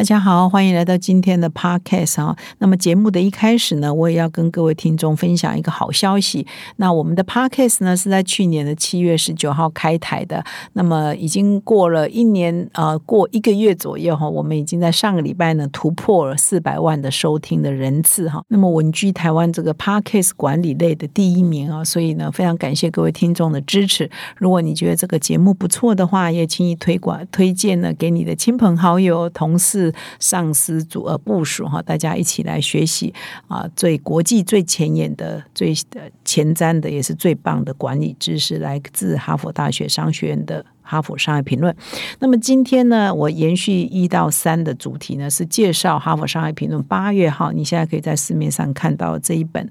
大家好，欢迎来到今天的 Podcast 啊。那么节目的一开始呢，我也要跟各位听众分享一个好消息。那我们的 Podcast 呢是在去年的七月十九号开台的，那么已经过了一年，呃，过一个月左右哈，我们已经在上个礼拜呢突破了四百万的收听的人次哈。那么稳居台湾这个 Podcast 管理类的第一名啊，所以呢，非常感谢各位听众的支持。如果你觉得这个节目不错的话，也轻易推广推荐呢给你的亲朋好友、同事。上司组呃部署哈，大家一起来学习啊，最国际最前沿的、最前瞻的，也是最棒的管理知识，来自哈佛大学商学院的。哈佛商业评论。那么今天呢，我延续一到三的主题呢，是介绍哈佛商业评论八月号。你现在可以在市面上看到这一本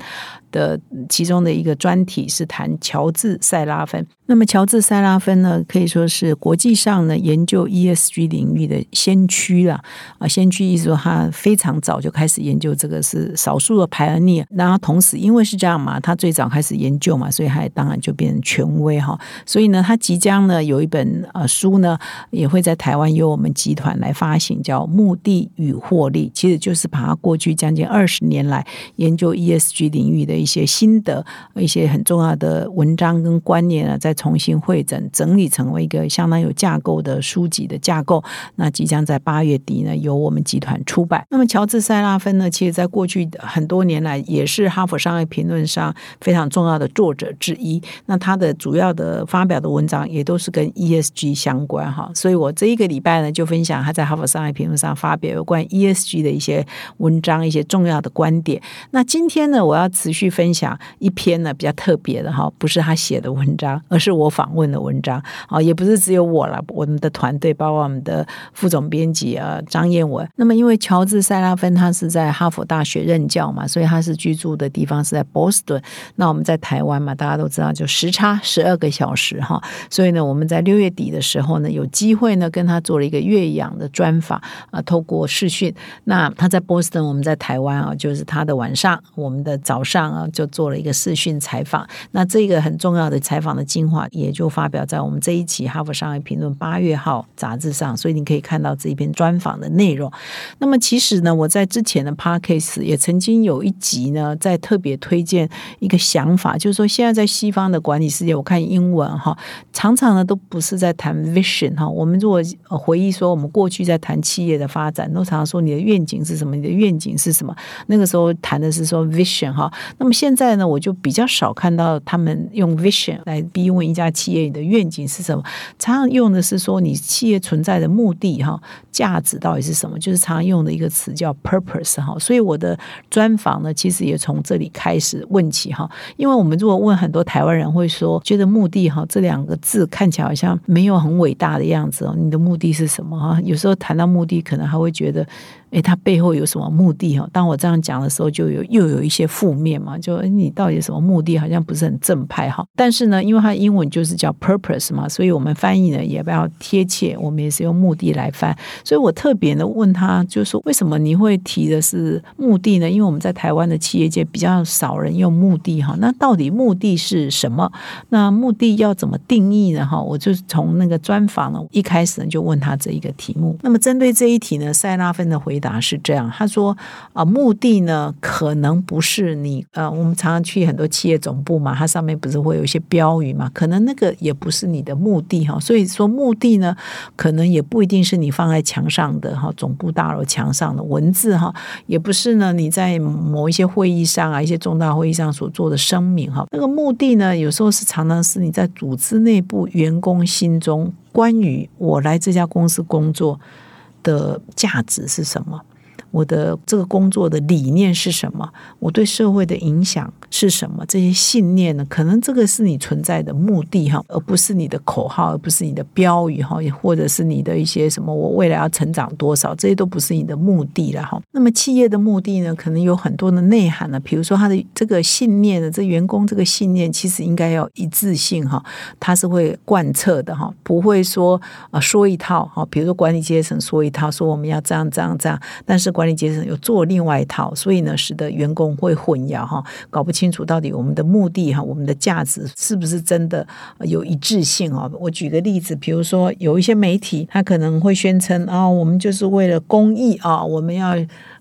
的其中的一个专题是谈乔治塞拉芬。那么乔治塞拉芬呢，可以说是国际上呢研究 ESG 领域的先驱了啊。先驱意思说他非常早就开始研究这个，是少数的排恩尼。然后同时因为是这样嘛，他最早开始研究嘛，所以他当然就变成权威哈。所以呢，他即将呢有一本。呃，书呢也会在台湾由我们集团来发行，叫《目的与获利》，其实就是把他过去将近二十年来研究 ESG 领域的一些心得、一些很重要的文章跟观念呢，再重新汇整整理成为一个相当有架构的书籍的架构。那即将在八月底呢由我们集团出版。那么乔治塞拉芬呢，其实在过去很多年来也是哈佛商业评论上非常重要的作者之一。那他的主要的发表的文章也都是跟 ESG 相关哈，所以我这一个礼拜呢，就分享他在《哈佛商业评论》上发表有关 ESG 的一些文章，一些重要的观点。那今天呢，我要持续分享一篇呢比较特别的哈，不是他写的文章，而是我访问的文章啊，也不是只有我了，我们的团队包括我们的副总编辑啊张燕文。那么因为乔治塞拉芬他是在哈佛大学任教嘛，所以他是居住的地方是在波士顿。那我们在台湾嘛，大家都知道就时差十二个小时哈，所以呢，我们在六月。底的时候呢，有机会呢跟他做了一个岳阳的专访啊，透过视讯。那他在波士顿，我们在台湾啊，就是他的晚上，我们的早上就做了一个视讯采访。那这个很重要的采访的精华，也就发表在我们这一期《哈佛商业评论》八月号杂志上，所以你可以看到这一篇专访的内容。那么其实呢，我在之前的 podcast 也曾经有一集呢，在特别推荐一个想法，就是说现在在西方的管理世界，我看英文哈，常常呢都不是。在谈 vision 哈，我们如果回忆说，我们过去在谈企业的发展，都常常说你的愿景是什么？你的愿景是什么？那个时候谈的是说 vision 哈。那么么现在呢，我就比较少看到他们用 vision 来逼问一家企业你的愿景是什么。常常用的是说你企业存在的目的哈，价值到底是什么？就是常用的一个词叫 purpose 哈。所以我的专访呢，其实也从这里开始问起哈。因为我们如果问很多台湾人，会说觉得目的哈这两个字看起来好像。没有很伟大的样子哦，你的目的是什么哈？有时候谈到目的，可能还会觉得。哎，他背后有什么目的哈？当我这样讲的时候，就有又有一些负面嘛，就你到底什么目的？好像不是很正派哈。但是呢，因为它英文就是叫 purpose 嘛，所以我们翻译呢也不要贴切。我们也是用目的来翻。所以我特别的问他，就是说为什么你会提的是目的呢？因为我们在台湾的企业界比较少人用目的哈。那到底目的是什么？那目的要怎么定义呢？哈，我就从那个专访呢一开始呢就问他这一个题目。那么针对这一题呢，塞拉芬的回。答是这样，他说啊，目的呢可能不是你呃，我们常常去很多企业总部嘛，它上面不是会有一些标语嘛，可能那个也不是你的目的哈，所以说目的呢，可能也不一定是你放在墙上的哈，总部大楼墙上的文字哈，也不是呢你在某一些会议上啊，一些重大会议上所做的声明哈，那个目的呢，有时候是常常是你在组织内部员工心中关于我来这家公司工作。的价值是什么？我的这个工作的理念是什么？我对社会的影响是什么？这些信念呢？可能这个是你存在的目的哈，而不是你的口号，而不是你的标语哈，或者是你的一些什么我未来要成长多少，这些都不是你的目的了哈。那么企业的目的呢，可能有很多的内涵呢。比如说他的这个信念呢，这员工这个信念其实应该要一致性哈，它是会贯彻的哈，不会说啊说一套哈。比如说管理阶层说一套，说我们要这样这样这样，但是管理阶层又做另外一套，所以呢，使得员工会混淆哈，搞不清楚到底我们的目的哈，我们的价值是不是真的有一致性啊？我举个例子，比如说有一些媒体，他可能会宣称啊，我们就是为了公益啊，我们要。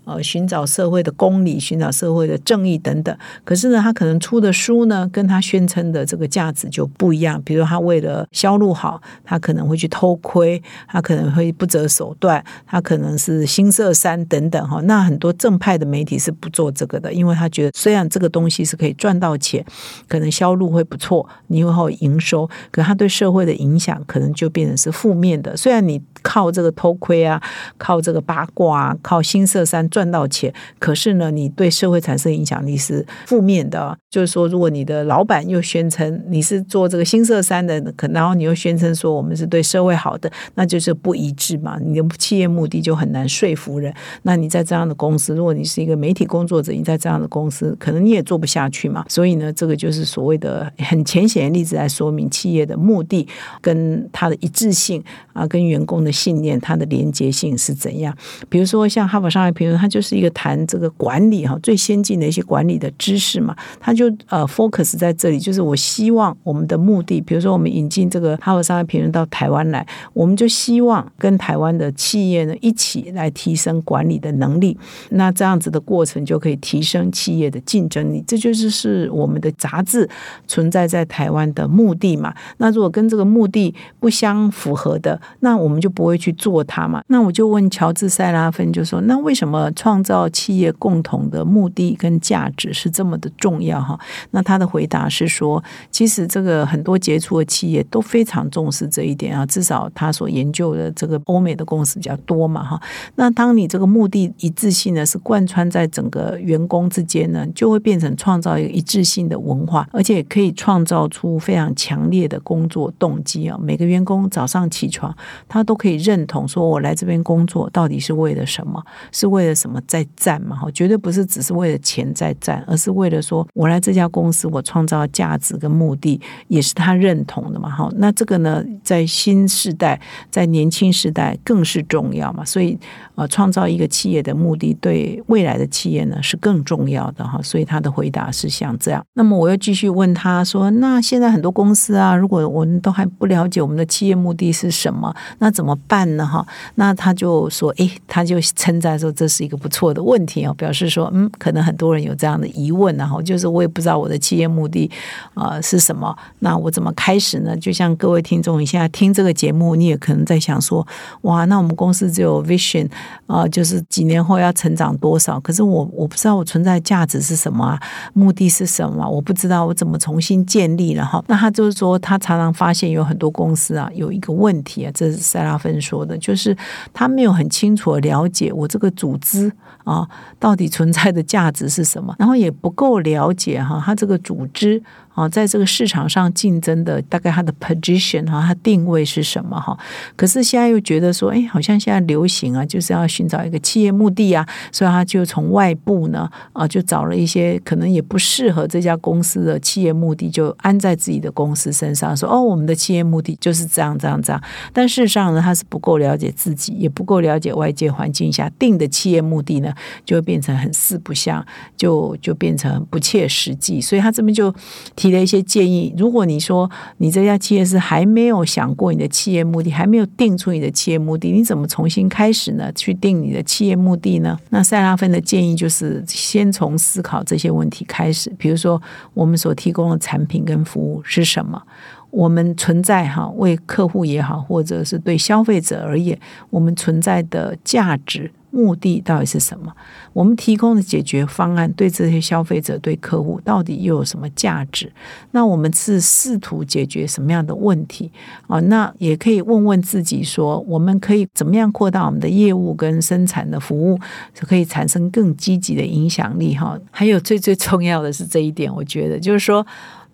呃，寻找社会的公理，寻找社会的正义等等。可是呢，他可能出的书呢，跟他宣称的这个价值就不一样。比如，他为了销路好，他可能会去偷窥，他可能会不择手段，他可能是新色山等等哈。那很多正派的媒体是不做这个的，因为他觉得虽然这个东西是可以赚到钱，可能销路会不错，你以后营收，可他对社会的影响可能就变成是负面的。虽然你靠这个偷窥啊，靠这个八卦啊，靠新色山。赚到钱，可是呢，你对社会产生影响力是负面的。就是说，如果你的老板又宣称你是做这个新色山的，可然后你又宣称说我们是对社会好的，那就是不一致嘛。你的企业目的就很难说服人。那你在这样的公司，如果你是一个媒体工作者，你在这样的公司，可能你也做不下去嘛。所以呢，这个就是所谓的很浅显的例子来说明企业的目的跟它的一致性啊，跟员工的信念它的连接性是怎样。比如说像哈佛商业评论，它就是一个谈这个管理哈最先进的一些管理的知识嘛，它就呃 focus 在这里，就是我希望我们的目的，比如说我们引进这个哈佛商业评论到台湾来，我们就希望跟台湾的企业呢一起来提升管理的能力，那这样子的过程就可以提升企业的竞争力，这就是是我们的杂志存在在台湾的目的嘛。那如果跟这个目的不相符合的，那我们就不会去做它嘛。那我就问乔治塞拉芬，就说那为什么？创造企业共同的目的跟价值是这么的重要哈？那他的回答是说，其实这个很多杰出的企业都非常重视这一点啊。至少他所研究的这个欧美的公司比较多嘛哈。那当你这个目的一致性呢是贯穿在整个员工之间呢，就会变成创造一个一致性的文化，而且可以创造出非常强烈的工作动机啊。每个员工早上起床，他都可以可以认同说，我来这边工作到底是为了什么？是为了什么？么在战嘛？哈，绝对不是只是为了钱在战，而是为了说我来这家公司，我创造价值跟目的也是他认同的嘛。哈，那这个呢，在新时代，在年轻时代更是重要嘛。所以，呃，创造一个企业的目的，对未来的企业呢是更重要的哈。所以他的回答是像这样。那么我又继续问他说：“那现在很多公司啊，如果我们都还不了解我们的企业目的是什么，那怎么办呢？”哈，那他就说：“诶，他就称赞说这是一个。”不错的问题哦，表示说，嗯，可能很多人有这样的疑问，然后就是我也不知道我的企业目的啊是什么，那我怎么开始呢？就像各位听众，你现在听这个节目，你也可能在想说，哇，那我们公司只有 vision 啊，就是几年后要成长多少？可是我我不知道我存在价值是什么啊，目的是什么？我不知道我怎么重新建立了哈。那他就是说，他常常发现有很多公司啊有一个问题啊，这是塞拉芬说的，就是他没有很清楚的了解我这个组织。啊，到底存在的价值是什么？然后也不够了解哈，他这个组织。啊，在这个市场上竞争的大概它的 position 哈，它定位是什么哈？可是现在又觉得说，哎，好像现在流行啊，就是要寻找一个企业目的啊，所以他就从外部呢啊，就找了一些可能也不适合这家公司的企业目的，就安在自己的公司身上，说哦，我们的企业目的就是这样这样这样。但事实上呢，他是不够了解自己，也不够了解外界环境下定的企业目的呢，就会变成很四不像，就就变成不切实际。所以他这边就提。了一些建议，如果你说你这家企业是还没有想过你的企业目的，还没有定出你的企业目的，你怎么重新开始呢？去定你的企业目的呢？那塞拉芬的建议就是先从思考这些问题开始，比如说我们所提供的产品跟服务是什么。我们存在哈，为客户也好，或者是对消费者而言，我们存在的价值目的到底是什么？我们提供的解决方案对这些消费者、对客户到底又有什么价值？那我们是试图解决什么样的问题啊？那也可以问问自己说，我们可以怎么样扩大我们的业务跟生产的服务，可以产生更积极的影响力哈？还有最最重要的是这一点，我觉得就是说。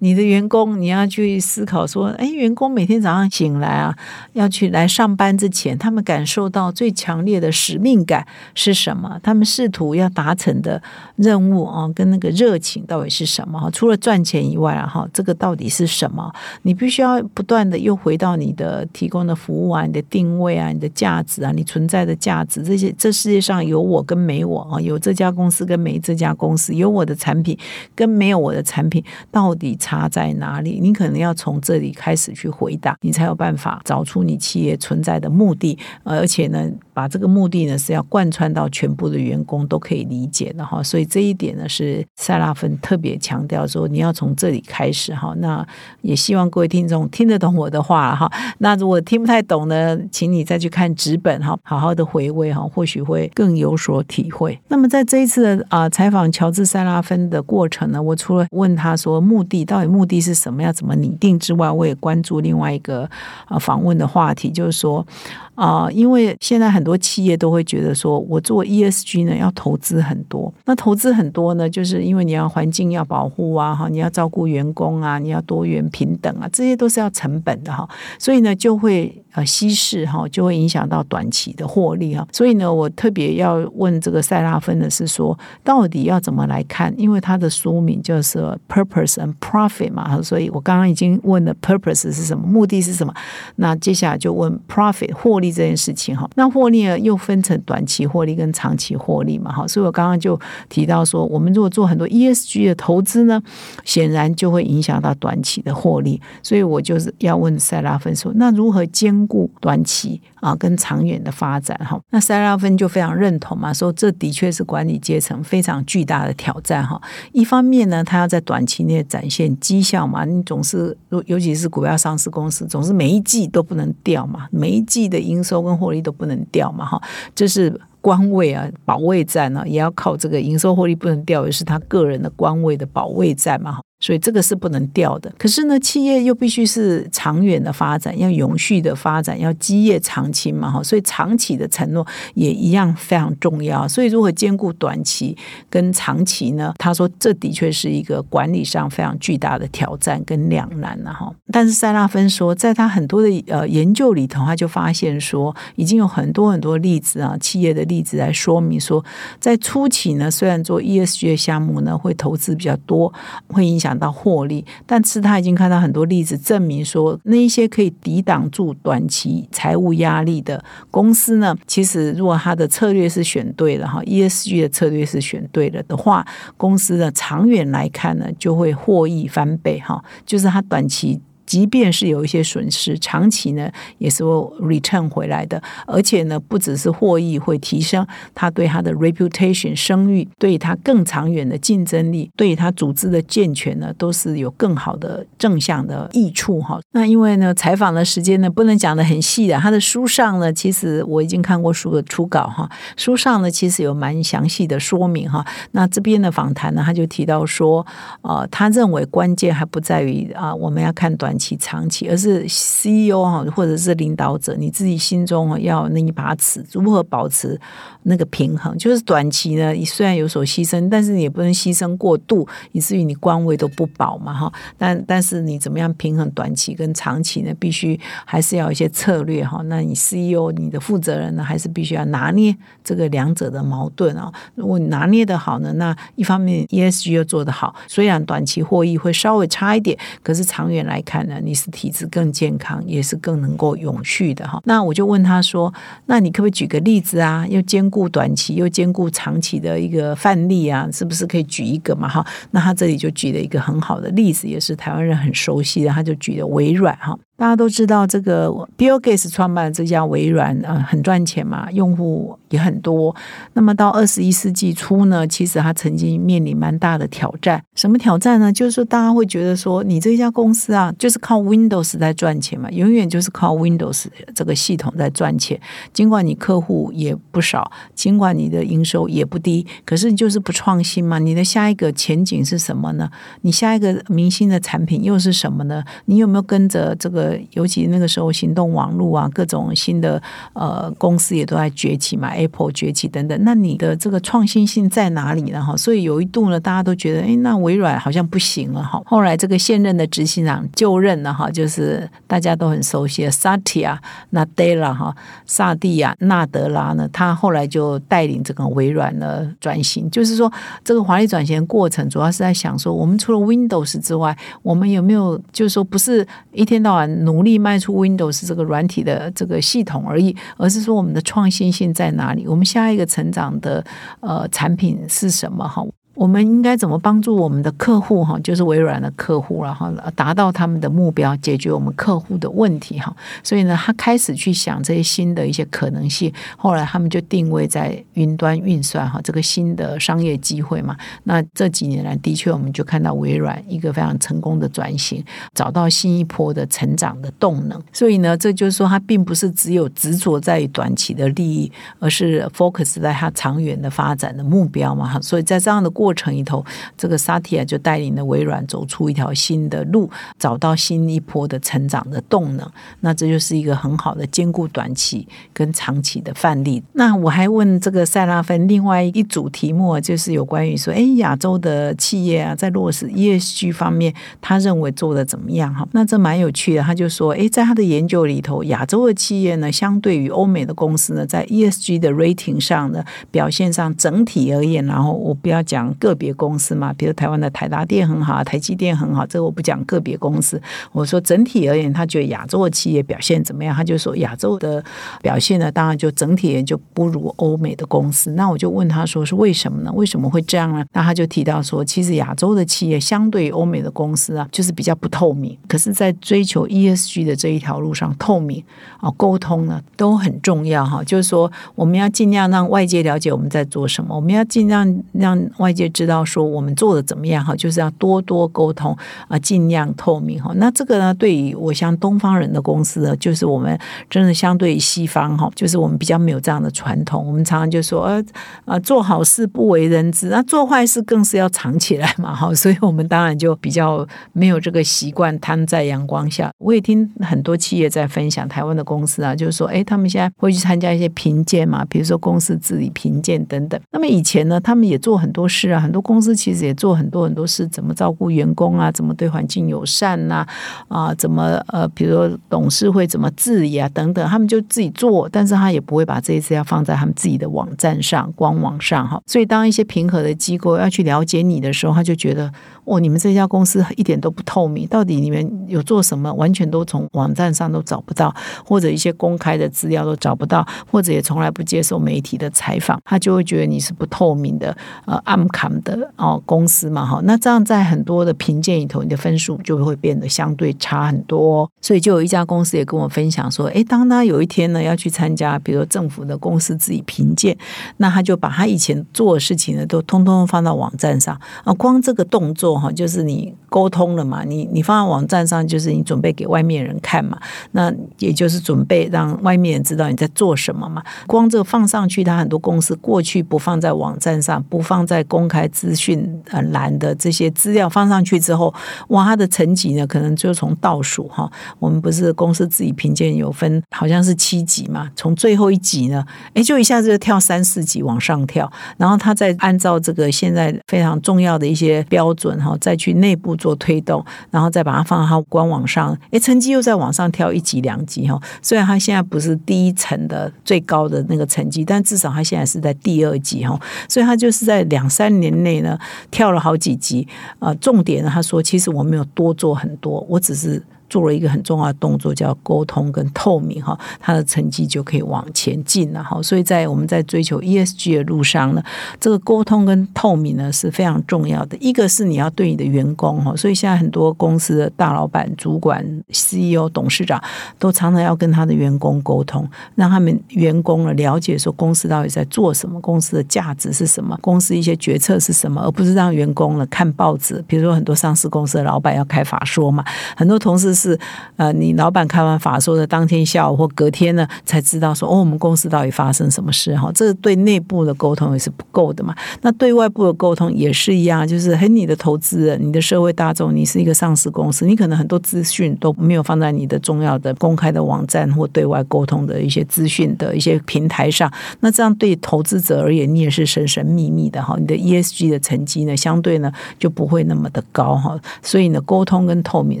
你的员工，你要去思考说，哎，员工每天早上醒来啊，要去来上班之前，他们感受到最强烈的使命感是什么？他们试图要达成的任务啊，跟那个热情到底是什么？除了赚钱以外，哈，这个到底是什么？你必须要不断的又回到你的提供的服务啊，你的定位啊，你的价值啊，你存在的价值，这些这世界上有我跟没我啊，有这家公司跟没这家公司，有我的产品跟没有我的产品，到底差。差在哪里？你可能要从这里开始去回答，你才有办法找出你企业存在的目的，而且呢，把这个目的呢是要贯穿到全部的员工都可以理解的哈。所以这一点呢是塞拉芬特别强调说，你要从这里开始哈。那也希望各位听众听得懂我的话哈。那如果听不太懂呢，请你再去看纸本哈，好好的回味哈，或许会更有所体会。那么在这一次的啊采访乔治塞拉芬的过程呢，我除了问他说目的到。目的是什么？要怎么拟定之外，我也关注另外一个啊访问的话题，就是说。啊，因为现在很多企业都会觉得说，我做 ESG 呢要投资很多。那投资很多呢，就是因为你要环境要保护啊，哈，你要照顾员工啊，你要多元平等啊，这些都是要成本的哈。所以呢，就会呃稀释哈，就会影响到短期的获利哈。所以呢，我特别要问这个塞拉芬的是说，到底要怎么来看？因为它的书名就是 Purpose and Profit 嘛，所以我刚刚已经问了 Purpose 是什么，目的是什么？那接下来就问 Profit 获。利这件事情哈，那获利又分成短期获利跟长期获利嘛哈，所以我刚刚就提到说，我们如果做很多 ESG 的投资呢，显然就会影响到短期的获利，所以我就是要问塞拉芬说，那如何兼顾短期啊跟长远的发展哈？那塞拉芬就非常认同嘛，说这的确是管理阶层非常巨大的挑战哈。一方面呢，他要在短期内展现绩效嘛，你总是尤其是股票上市公司，总是每一季都不能掉嘛，每一季的。营收跟获利都不能掉嘛，哈，这是官位啊，保卫战呢，也要靠这个营收获利不能掉，也是他个人的官位的保卫战嘛，所以这个是不能掉的。可是呢，企业又必须是长远的发展，要永续的发展，要基业长青嘛，哈。所以长期的承诺也一样非常重要。所以如何兼顾短期跟长期呢？他说，这的确是一个管理上非常巨大的挑战跟两难了，哈。但是塞拉芬说，在他很多的呃研究里头，他就发现说，已经有很多很多例子啊，企业的例子来说明说，在初期呢，虽然做 ESG 的项目呢，会投资比较多，会影响。到获利，但是他已经看到很多例子证明说，那一些可以抵挡住短期财务压力的公司呢，其实如果他的策略是选对了哈，ESG 的策略是选对了的话，公司的长远来看呢，就会获益翻倍哈，就是他短期。即便是有一些损失，长期呢也是会 return 回来的，而且呢不只是获益会提升，他对他的 reputation 声誉，对他更长远的竞争力，对他组织的健全呢，都是有更好的正向的益处哈。那因为呢采访的时间呢不能讲的很细的，他的书上呢其实我已经看过书的初稿哈，书上呢其实有蛮详细的说明哈。那这边的访谈呢他就提到说，呃，他认为关键还不在于啊我们要看短。期长期，而是 CEO 哈，或者是领导者，你自己心中要那一把尺，如何保持那个平衡？就是短期呢，你虽然有所牺牲，但是你也不能牺牲过度，以至于你官位都不保嘛哈。但但是你怎么样平衡短期跟长期呢？必须还是要一些策略哈。那你 CEO 你的负责人呢，还是必须要拿捏这个两者的矛盾啊。如果你拿捏的好呢，那一方面 ESG 又做得好，虽然短期获益会稍微差一点，可是长远来看。你是体质更健康，也是更能够永续的哈。那我就问他说：“那你可不可以举个例子啊？又兼顾短期又兼顾长期的一个范例啊？是不是可以举一个嘛？哈，那他这里就举了一个很好的例子，也是台湾人很熟悉的，他就举了微软哈。大家都知道，这个 Bill Gates 创办的这家微软啊，很赚钱嘛，用户也很多。那么到二十一世纪初呢，其实他曾经面临蛮大的挑战。什么挑战呢？就是说，大家会觉得说，你这家公司啊，就是靠 Windows 在赚钱嘛，永远就是靠 Windows 这个系统在赚钱。尽管你客户也不少，尽管你的营收也不低，可是你就是不创新嘛。你的下一个前景是什么呢？你下一个明星的产品又是什么呢？你有没有跟着这个？尤其那个时候，行动网络啊，各种新的呃公司也都在崛起嘛，Apple 崛起等等。那你的这个创新性在哪里呢？哈，所以有一度呢，大家都觉得，哎，那微软好像不行了哈。后来这个现任的执行长就任了哈，就是大家都很熟悉的 Satya Nadella 哈，萨蒂亚纳德拉呢，他后来就带领这个微软呢转型。就是说，这个华丽转型的过程，主要是在想说，我们除了 Windows 之外，我们有没有就是说，不是一天到晚。努力卖出 Windows 这个软体的这个系统而已，而是说我们的创新性在哪里？我们下一个成长的呃产品是什么？哈。我们应该怎么帮助我们的客户哈？就是微软的客户，然后达到他们的目标，解决我们客户的问题哈。所以呢，他开始去想这些新的一些可能性。后来他们就定位在云端运算哈，这个新的商业机会嘛。那这几年来，的确我们就看到微软一个非常成功的转型，找到新一波的成长的动能。所以呢，这就是说，它并不是只有执着在于短期的利益，而是 focus 在它长远的发展的目标嘛。哈，所以在这样的过过程里头，这个萨提亚就带领了微软走出一条新的路，找到新一波的成长的动能。那这就是一个很好的兼顾短期跟长期的范例。那我还问这个塞拉芬另外一组题目，就是有关于说，哎，亚洲的企业啊，在落实 ESG 方面，他认为做的怎么样？哈，那这蛮有趣的。他就说，哎，在他的研究里头，亚洲的企业呢，相对于欧美的公司呢，在 ESG 的 rating 上呢，表现上整体而言，然后我不要讲。个别公司嘛，比如台湾的台达电很好，台积电很好，这个我不讲个别公司。我说整体而言，他觉得亚洲的企业表现怎么样？他就说亚洲的表现呢，当然就整体而言就不如欧美的公司。那我就问他说是为什么呢？为什么会这样呢？那他就提到说，其实亚洲的企业相对于欧美的公司啊，就是比较不透明。可是，在追求 ESG 的这一条路上，透明啊，沟通呢都很重要哈。就是说，我们要尽量让外界了解我们在做什么，我们要尽量让外界。知道说我们做的怎么样哈，就是要多多沟通啊，尽量透明哈。那这个呢，对于我像东方人的公司呢，就是我们真的相对于西方哈，就是我们比较没有这样的传统。我们常常就说呃啊，做好事不为人知，那做坏事更是要藏起来嘛哈。所以我们当然就比较没有这个习惯摊在阳光下。我也听很多企业在分享台湾的公司啊，就是说哎，他们现在会去参加一些评鉴嘛，比如说公司治理评鉴等等。那么以前呢，他们也做很多事。很多公司其实也做很多很多事，怎么照顾员工啊？怎么对环境友善呐？啊，怎么呃，比如说董事会怎么治理啊？等等，他们就自己做，但是他也不会把这一次要放在他们自己的网站上、官网上哈。所以，当一些平和的机构要去了解你的时候，他就觉得。哦，你们这家公司一点都不透明，到底你们有做什么？完全都从网站上都找不到，或者一些公开的资料都找不到，或者也从来不接受媒体的采访，他就会觉得你是不透明的，呃，暗卡他们的哦公司嘛，哈。那这样在很多的评鉴里头，你的分数就会变得相对差很多。所以就有一家公司也跟我分享说，诶，当他有一天呢要去参加，比如政府的公司自己评鉴，那他就把他以前做的事情呢都通通放到网站上啊，光这个动作。哈，就是你沟通了嘛，你你放在网站上，就是你准备给外面人看嘛，那也就是准备让外面人知道你在做什么嘛。光这放上去，他很多公司过去不放在网站上，不放在公开资讯呃栏的这些资料放上去之后，哇，它的层级呢，可能就从倒数哈，我们不是公司自己评鉴有分，好像是七级嘛，从最后一级呢，哎，就一下子就跳三四级往上跳，然后他再按照这个现在非常重要的一些标准。哈再去内部做推动，然后再把它放到它官网上，哎，成绩又再往上跳一级两级哈。虽然它现在不是第一层的最高的那个成绩，但至少它现在是在第二级哈。所以它就是在两三年年内呢跳了好几级啊。重点呢，他说其实我没有多做很多，我只是。做了一个很重要的动作，叫沟通跟透明哈，他的成绩就可以往前进了哈。所以在我们在追求 ESG 的路上呢，这个沟通跟透明呢是非常重要的。一个是你要对你的员工哈，所以现在很多公司的大老板、主管、CEO、董事长都常常要跟他的员工沟通，让他们员工呢了解说公司到底在做什么，公司的价值是什么，公司一些决策是什么，而不是让员工呢看报纸。比如说很多上市公司的老板要开法说嘛，很多同事是呃，你老板开完法说的当天下午或隔天呢才知道说哦，我们公司到底发生什么事哈，这对内部的沟通也是不够的嘛。那对外部的沟通也是一样，就是和你的投资人、你的社会大众，你是一个上市公司，你可能很多资讯都没有放在你的重要的公开的网站或对外沟通的一些资讯的一些平台上。那这样对投资者而言，你也是神神秘秘的哈。你的 ESG 的成绩呢，相对呢就不会那么的高哈。所以呢，沟通跟透明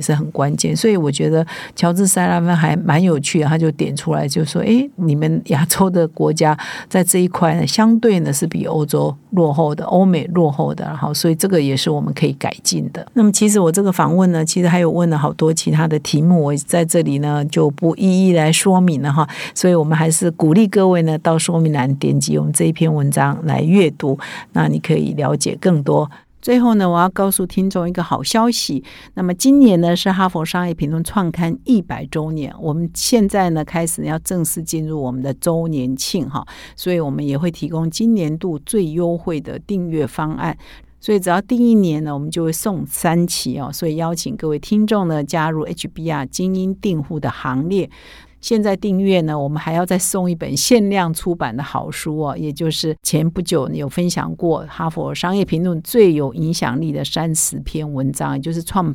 是很关键。所以我觉得乔治塞拉芬还蛮有趣的，他就点出来就说：哎，你们亚洲的国家在这一块呢，相对呢是比欧洲落后的，欧美落后的。然后，所以这个也是我们可以改进的。那么，其实我这个访问呢，其实还有问了好多其他的题目，我在这里呢就不一一来说明了哈。所以我们还是鼓励各位呢到说明栏点击我们这一篇文章来阅读，那你可以了解更多。最后呢，我要告诉听众一个好消息。那么今年呢是哈佛商业评论创刊一百周年，我们现在呢开始要正式进入我们的周年庆哈，所以我们也会提供今年度最优惠的订阅方案。所以只要订一年呢，我们就会送三期哦。所以邀请各位听众呢加入 HBR 精英订户的行列。现在订阅呢，我们还要再送一本限量出版的好书哦，也就是前不久有分享过《哈佛商业评论》最有影响力的三十篇文章，也就是创